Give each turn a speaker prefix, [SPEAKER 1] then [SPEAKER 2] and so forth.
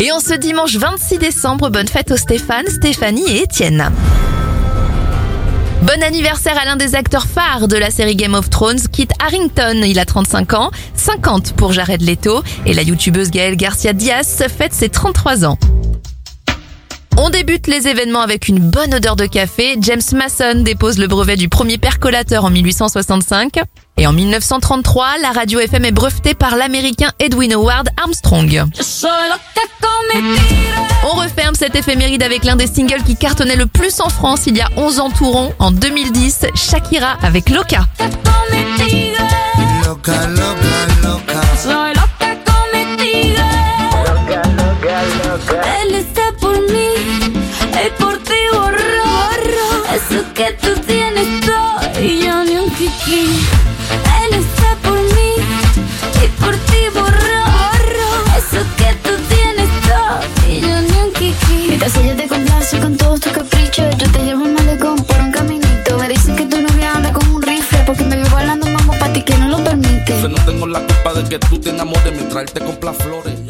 [SPEAKER 1] Et en ce dimanche 26 décembre, bonne fête aux Stéphane, Stéphanie et Étienne. Bon anniversaire à l'un des acteurs phares de la série Game of Thrones, Kit Harrington. Il a 35 ans, 50 pour Jared Leto. Et la youtubeuse Gaëlle Garcia Diaz fête ses 33 ans. On débute les événements avec une bonne odeur de café. James Mason dépose le brevet du premier percolateur en 1865. Et en 1933, la radio FM est brevetée par l'américain Edwin Howard Armstrong. On referme cette éphéméride avec l'un des singles qui cartonnait le plus en France il y a 11 ans tout rond. En 2010, Shakira avec Loca.
[SPEAKER 2] Que tú tienes todo y yo ni un kiki. Él está
[SPEAKER 3] Yo no tengo la culpa de que tú te enamores mientras él te compra flores.